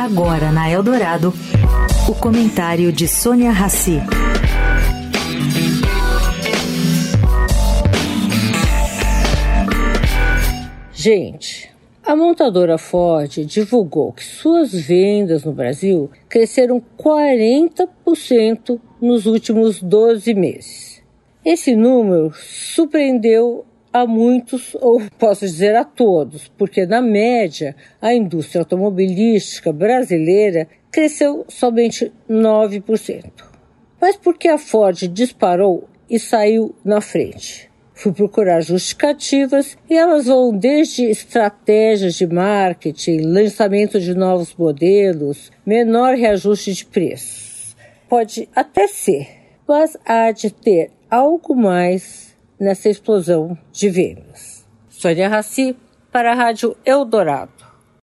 Agora na Eldorado, o comentário de Sônia Rassi. Gente, a montadora Ford divulgou que suas vendas no Brasil cresceram 40% nos últimos 12 meses. Esse número surpreendeu a muitos, ou posso dizer a todos, porque na média a indústria automobilística brasileira cresceu somente 9%. Mas por que a Ford disparou e saiu na frente? Fui procurar justificativas e elas vão desde estratégias de marketing, lançamento de novos modelos, menor reajuste de preços. Pode até ser, mas há de ter algo mais nessa explosão de vendas. Sônia Raci, para a Rádio Eldorado.